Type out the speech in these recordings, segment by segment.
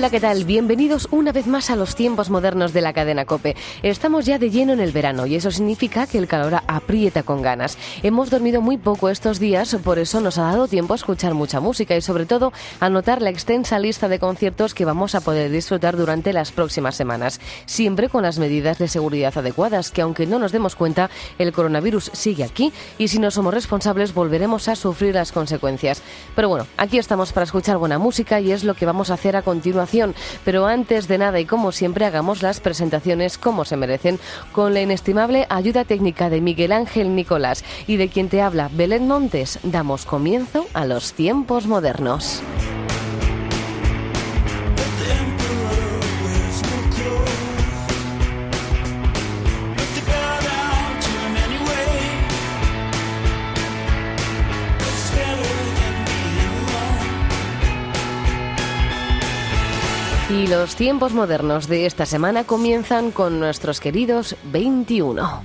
Hola, ¿qué tal? Bienvenidos una vez más a los tiempos modernos de la cadena Cope. Estamos ya de lleno en el verano y eso significa que el calor aprieta con ganas. Hemos dormido muy poco estos días, por eso nos ha dado tiempo a escuchar mucha música y sobre todo a notar la extensa lista de conciertos que vamos a poder disfrutar durante las próximas semanas, siempre con las medidas de seguridad adecuadas, que aunque no nos demos cuenta, el coronavirus sigue aquí y si no somos responsables volveremos a sufrir las consecuencias. Pero bueno, aquí estamos para escuchar buena música y es lo que vamos a hacer a continuación pero antes de nada y como siempre hagamos las presentaciones como se merecen con la inestimable ayuda técnica de Miguel Ángel Nicolás y de quien te habla Belén Montes. Damos comienzo a los tiempos modernos. Los tiempos modernos de esta semana comienzan con nuestros queridos 21.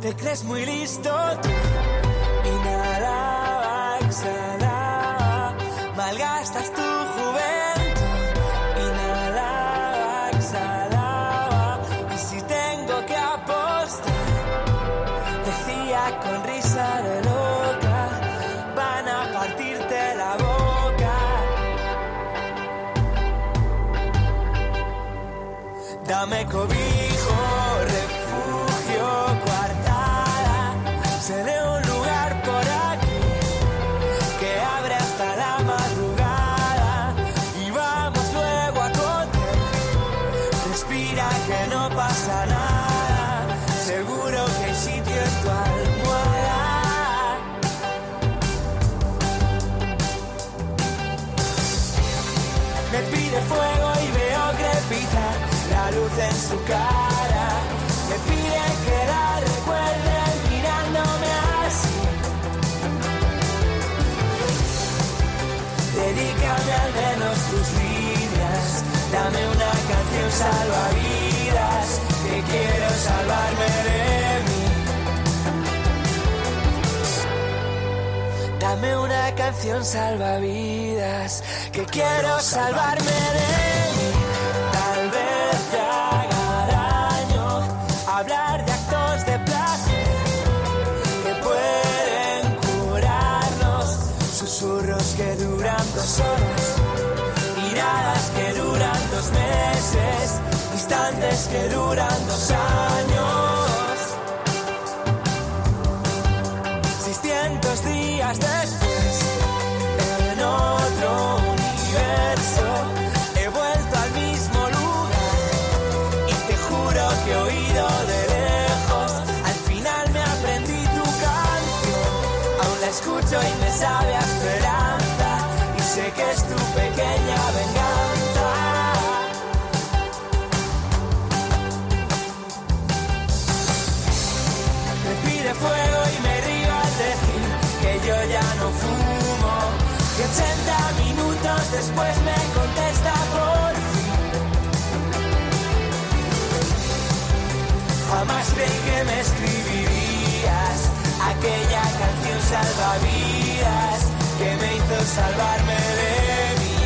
Te crees muy listo tú y nada exhala. Malgastas tu Dame cobijo, salvavidas. Que quiero salvarme de mí. Dame una canción salvavidas. Que quiero salvarme de mí. Instantes que duran dos años. 600 días después, en otro universo, he vuelto al mismo lugar y te juro que he oído de lejos. Al final me aprendí tu canción, aún la escucho y me sabe a esperanza y sé que es tu pequeña venganza. Que me escribirías aquella canción salvavidas que me hizo salvarme de mí.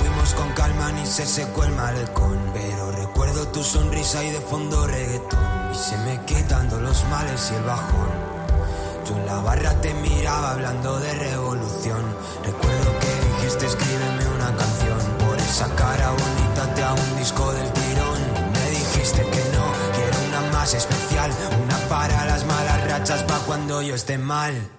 Fuimos con calma, ni se secó el malecón. Pero recuerdo tu sonrisa y de fondo reggaetón. Y se me quitando los males y el bajón. Yo en la barra te miraba hablando de revolución. Recuerdo que dijiste escríbeme una canción. Por esa cara bonita te hago un disco del tirón. Que no, quiero una más especial. Una para las malas rachas, pa' cuando yo esté mal.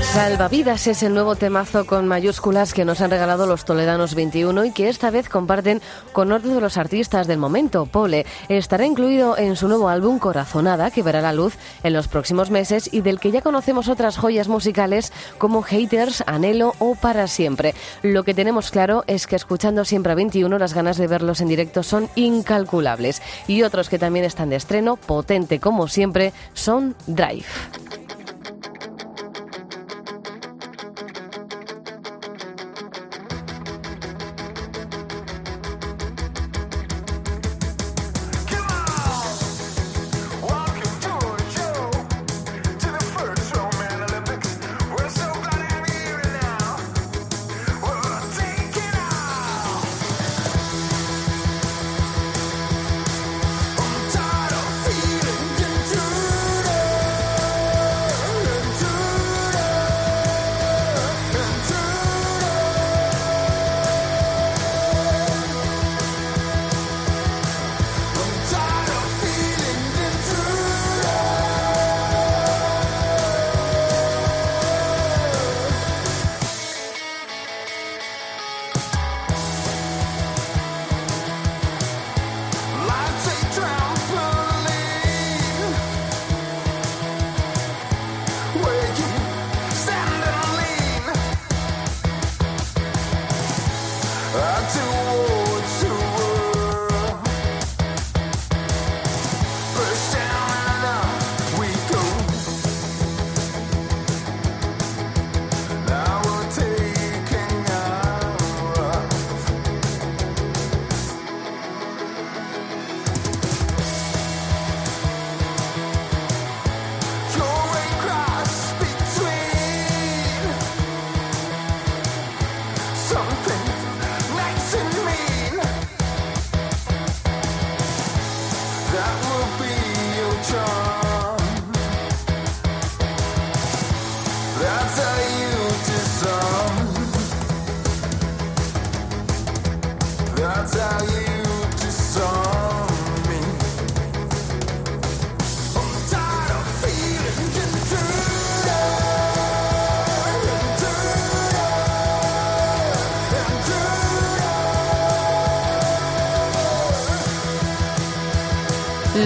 Salvavidas es el nuevo temazo con mayúsculas que nos han regalado los Toledanos 21 y que esta vez comparten con otro de los artistas del momento, Pole. Estará incluido en su nuevo álbum Corazonada, que verá la luz en los próximos meses y del que ya conocemos otras joyas musicales como Haters, Anhelo o Para Siempre. Lo que tenemos claro es que escuchando siempre a 21 las ganas de verlos en directo son incalculables. Y otros que también están de estreno, potente como siempre, son Drive.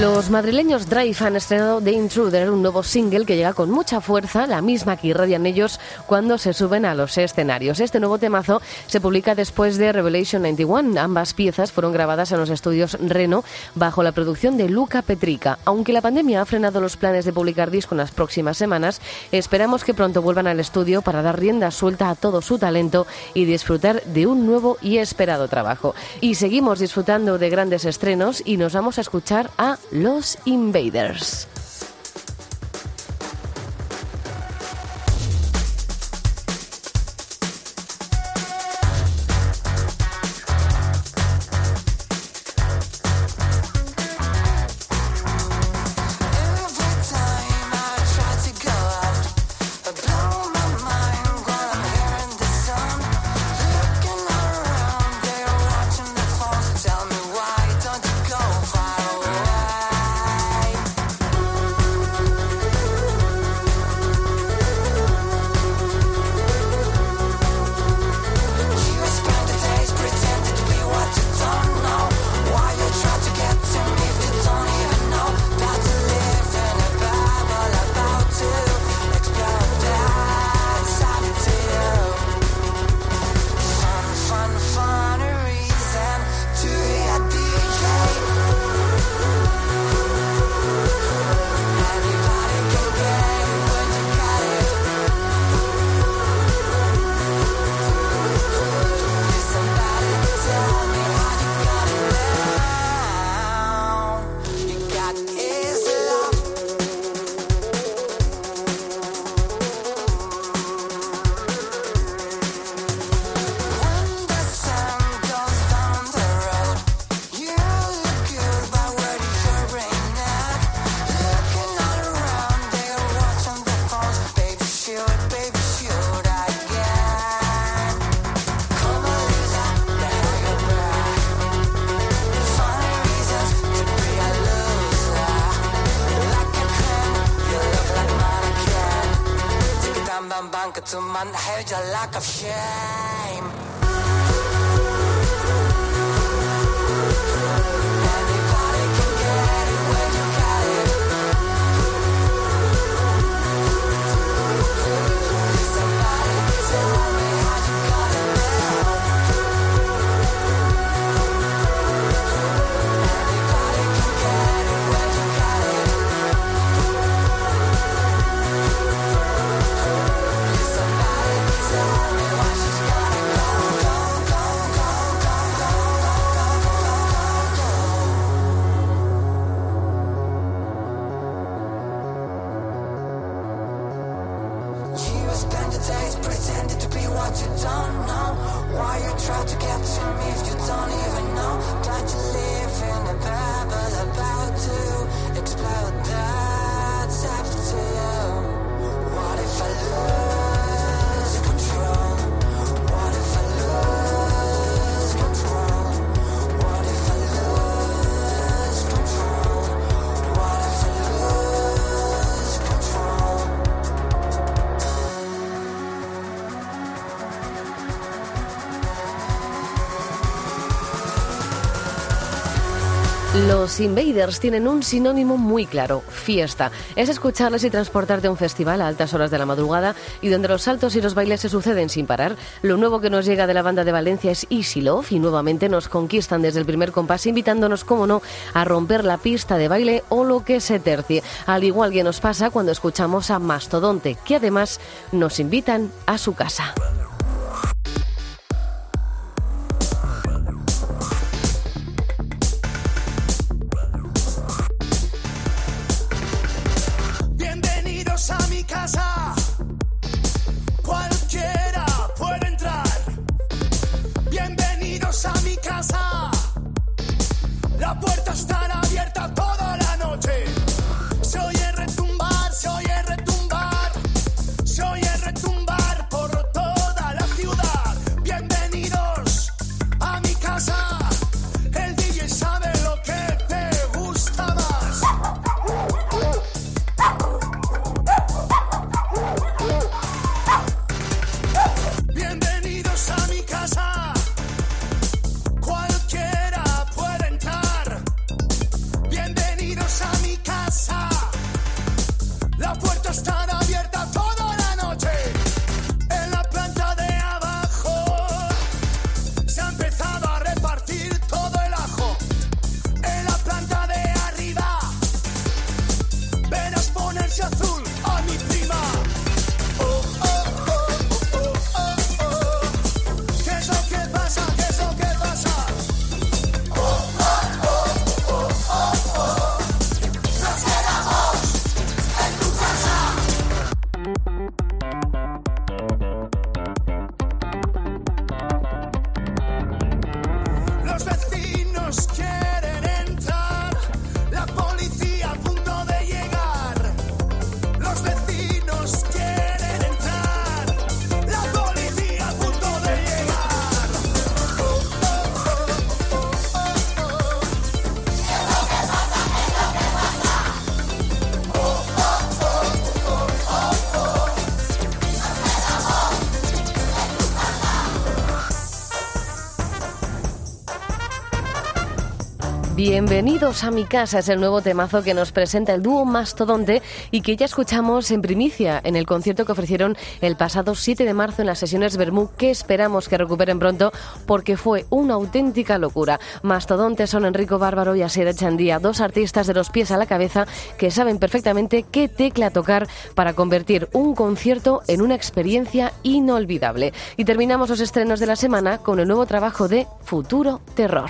Los madrileños Drive han estrenado The Intruder, un nuevo single que llega con mucha fuerza, la misma que irradian ellos cuando se suben a los escenarios. Este nuevo temazo se publica después de Revelation 91. Ambas piezas fueron grabadas en los estudios Reno bajo la producción de Luca Petrica. Aunque la pandemia ha frenado los planes de publicar disco en las próximas semanas, esperamos que pronto vuelvan al estudio para dar rienda suelta a todo su talento y disfrutar de un nuevo y esperado trabajo. Y seguimos disfrutando de grandes estrenos y nos vamos a escuchar a Los Invaders. a lack of shit. Los Invaders tienen un sinónimo muy claro, fiesta. Es escucharles y transportarte a un festival a altas horas de la madrugada y donde los saltos y los bailes se suceden sin parar. Lo nuevo que nos llega de la banda de Valencia es Easy Love y nuevamente nos conquistan desde el primer compás invitándonos, como no, a romper la pista de baile o lo que se tercie. Al igual que nos pasa cuando escuchamos a Mastodonte, que además nos invitan a su casa. Bienvenidos a mi casa, es el nuevo temazo que nos presenta el dúo Mastodonte y que ya escuchamos en primicia en el concierto que ofrecieron el pasado 7 de marzo en las sesiones Bermú, que esperamos que recuperen pronto porque fue una auténtica locura. Mastodonte son Enrico Bárbaro y Asier Chandía, dos artistas de los pies a la cabeza que saben perfectamente qué tecla tocar para convertir un concierto en una experiencia inolvidable. Y terminamos los estrenos de la semana con el nuevo trabajo de Futuro Terror.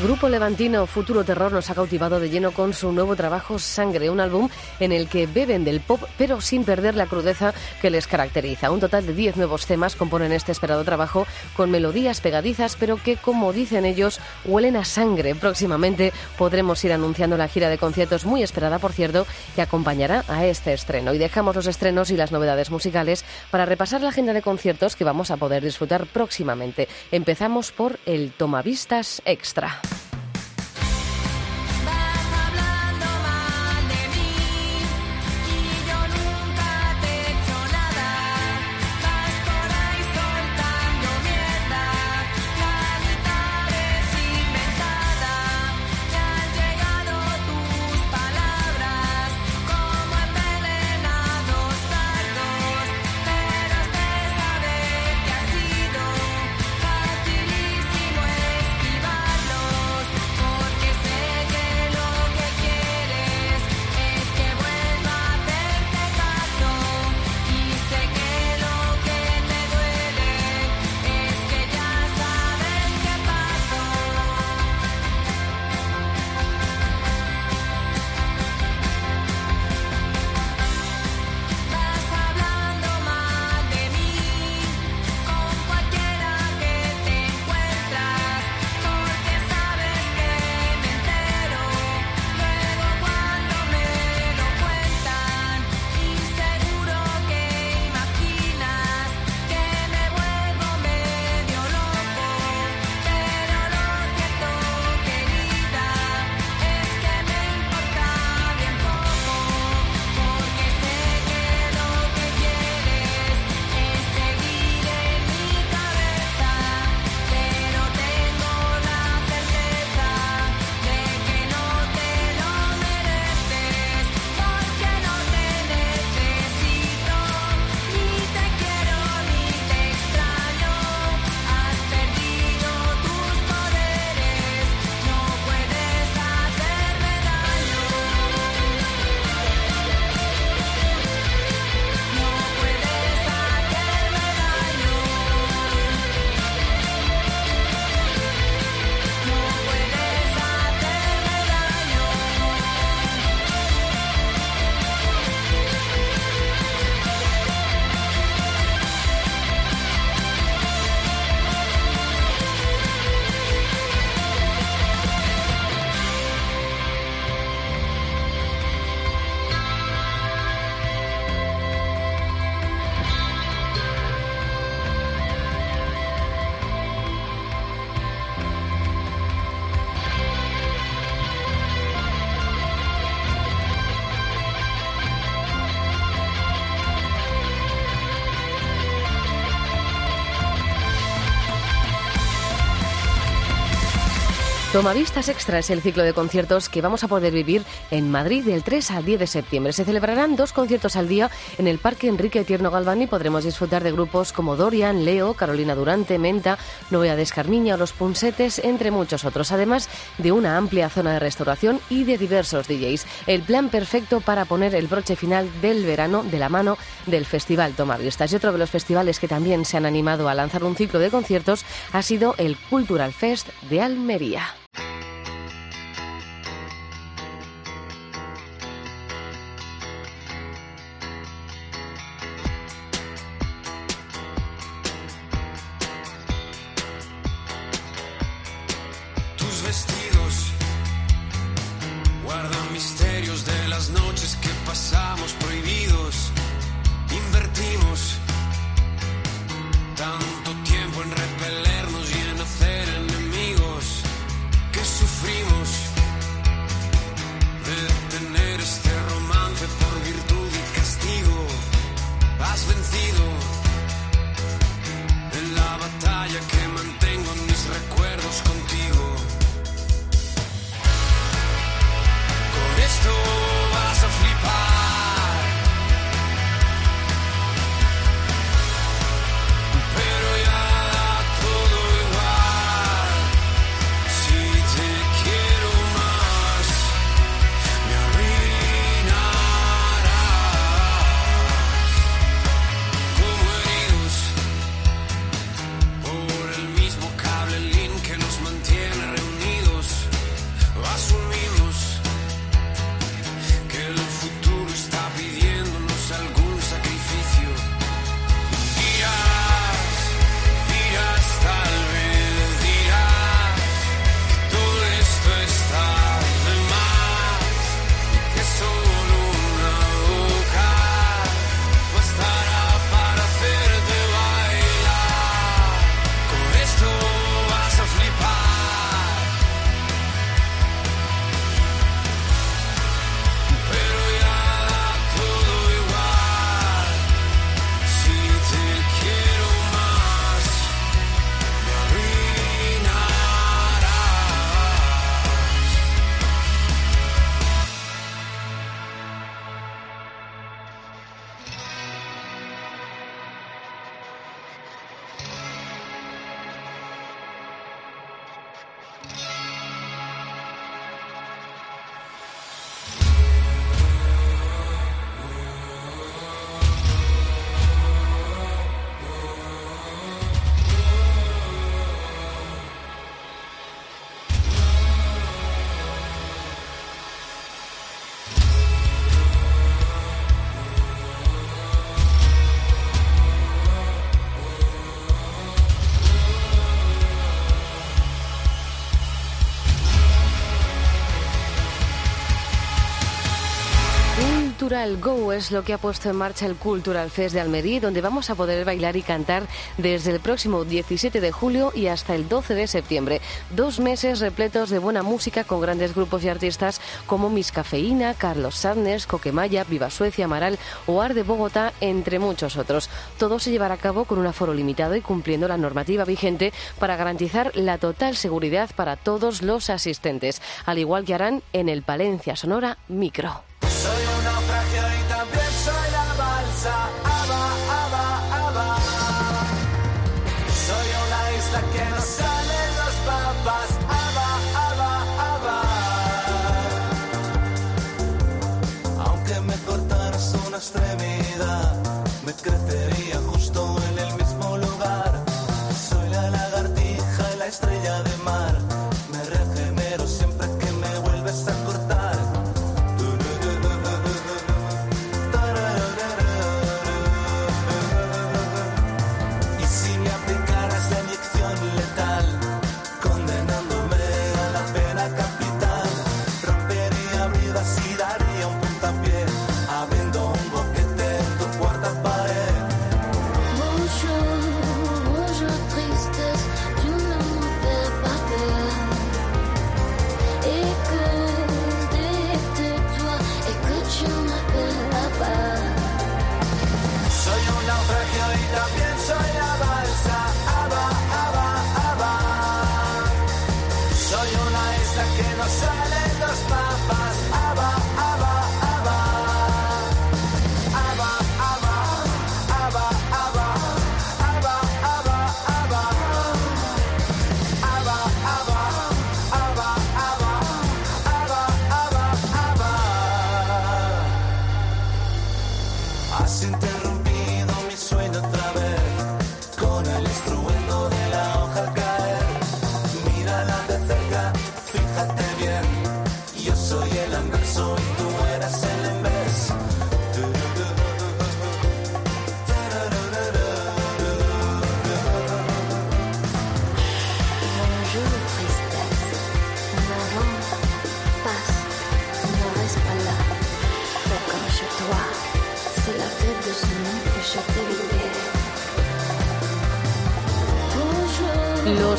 El grupo levantino Futuro Terror nos ha cautivado de lleno con su nuevo trabajo Sangre, un álbum en el que beben del pop pero sin perder la crudeza que les caracteriza. Un total de 10 nuevos temas componen este esperado trabajo con melodías pegadizas pero que, como dicen ellos, huelen a sangre. Próximamente podremos ir anunciando la gira de conciertos muy esperada, por cierto, que acompañará a este estreno. Y dejamos los estrenos y las novedades musicales para repasar la agenda de conciertos que vamos a poder disfrutar próximamente. Empezamos por el Tomavistas Extra. Tomavistas Extra es el ciclo de conciertos que vamos a poder vivir en Madrid del 3 al 10 de septiembre. Se celebrarán dos conciertos al día en el Parque Enrique Tierno Galván y podremos disfrutar de grupos como Dorian, Leo, Carolina Durante, Menta, Novia de Escarmiña Los Punsetes, entre muchos otros, además de una amplia zona de restauración y de diversos DJs. El plan perfecto para poner el broche final del verano de la mano del Festival Tomavistas. Y otro de los festivales que también se han animado a lanzar un ciclo de conciertos ha sido el Cultural Fest de Almería. Con Cultural Go es lo que ha puesto en marcha el Cultural Fest de Almería, donde vamos a poder bailar y cantar desde el próximo 17 de julio y hasta el 12 de septiembre. Dos meses repletos de buena música con grandes grupos y artistas como Miss Cafeína, Carlos Sadness, Coquemaya, Viva Suecia, Amaral o Ar de Bogotá, entre muchos otros. Todo se llevará a cabo con un aforo limitado y cumpliendo la normativa vigente para garantizar la total seguridad para todos los asistentes, al igual que harán en el Palencia Sonora Micro. Fíjate bien. Yo soy el anverso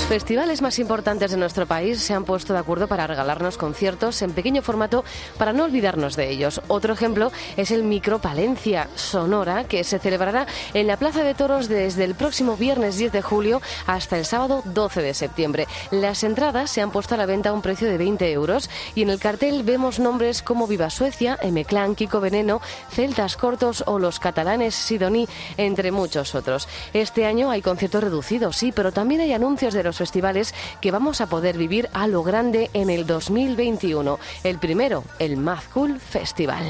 Los festivales más importantes de nuestro país se han puesto de acuerdo para regalarnos conciertos en pequeño formato para no olvidarnos de ellos. Otro ejemplo es el Micro Palencia Sonora, que se celebrará en la Plaza de Toros desde el próximo viernes 10 de julio hasta el sábado 12 de septiembre. Las entradas se han puesto a la venta a un precio de 20 euros y en el cartel vemos nombres como Viva Suecia, M-Clan, Kiko Veneno, Celtas Cortos o los catalanes Sidoní, entre muchos otros. Este año hay conciertos reducidos, sí, pero también hay anuncios de los festivales que vamos a poder vivir a lo grande en el 2021. El primero, el Mad Festival.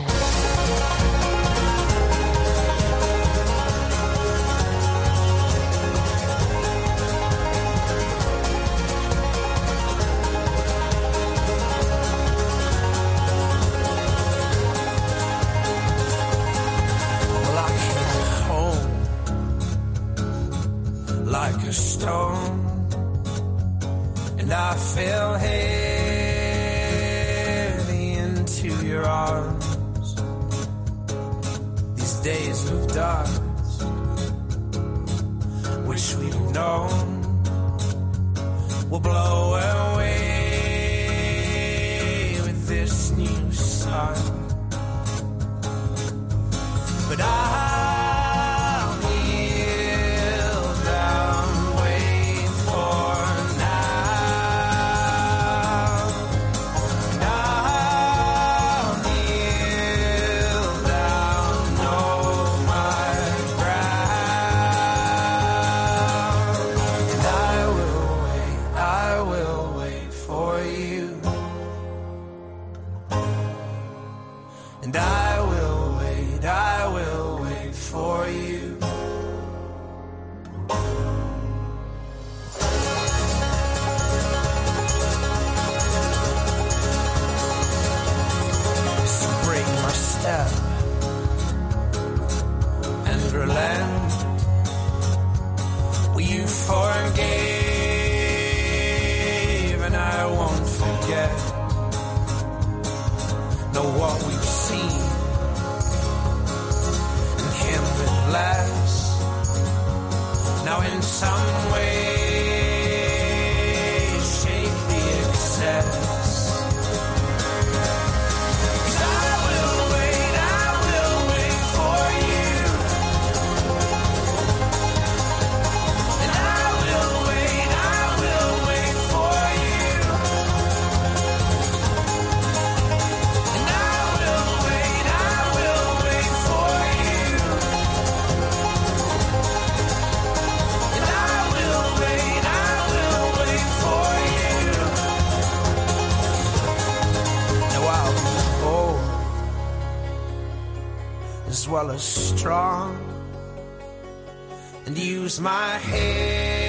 And use my head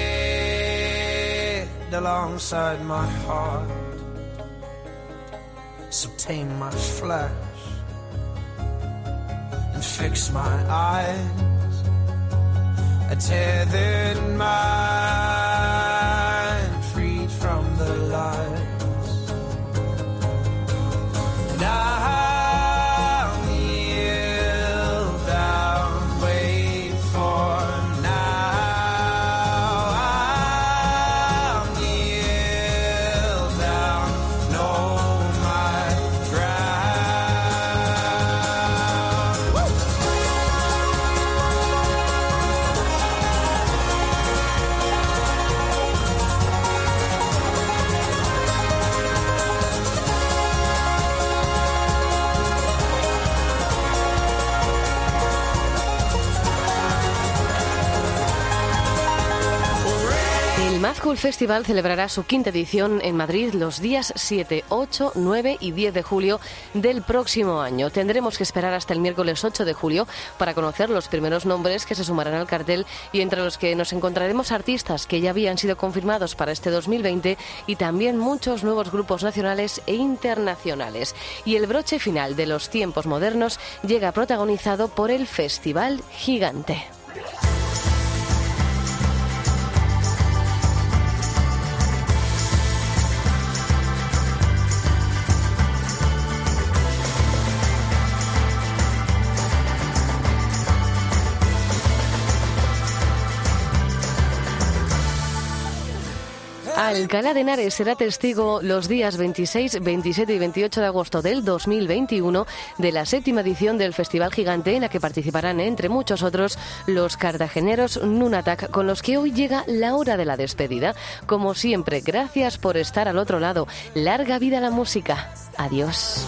alongside my heart. So tame my flesh and fix my eyes. A tethered mind Cool Festival celebrará su quinta edición en Madrid los días 7, 8, 9 y 10 de julio del próximo año. Tendremos que esperar hasta el miércoles 8 de julio para conocer los primeros nombres que se sumarán al cartel y entre los que nos encontraremos artistas que ya habían sido confirmados para este 2020 y también muchos nuevos grupos nacionales e internacionales. Y el broche final de los tiempos modernos llega protagonizado por el Festival Gigante. Alcalá de Henares será testigo los días 26, 27 y 28 de agosto del 2021 de la séptima edición del Festival Gigante en la que participarán, entre muchos otros, los cartageneros Nunatak, con los que hoy llega la hora de la despedida. Como siempre, gracias por estar al otro lado. Larga vida a la música. Adiós.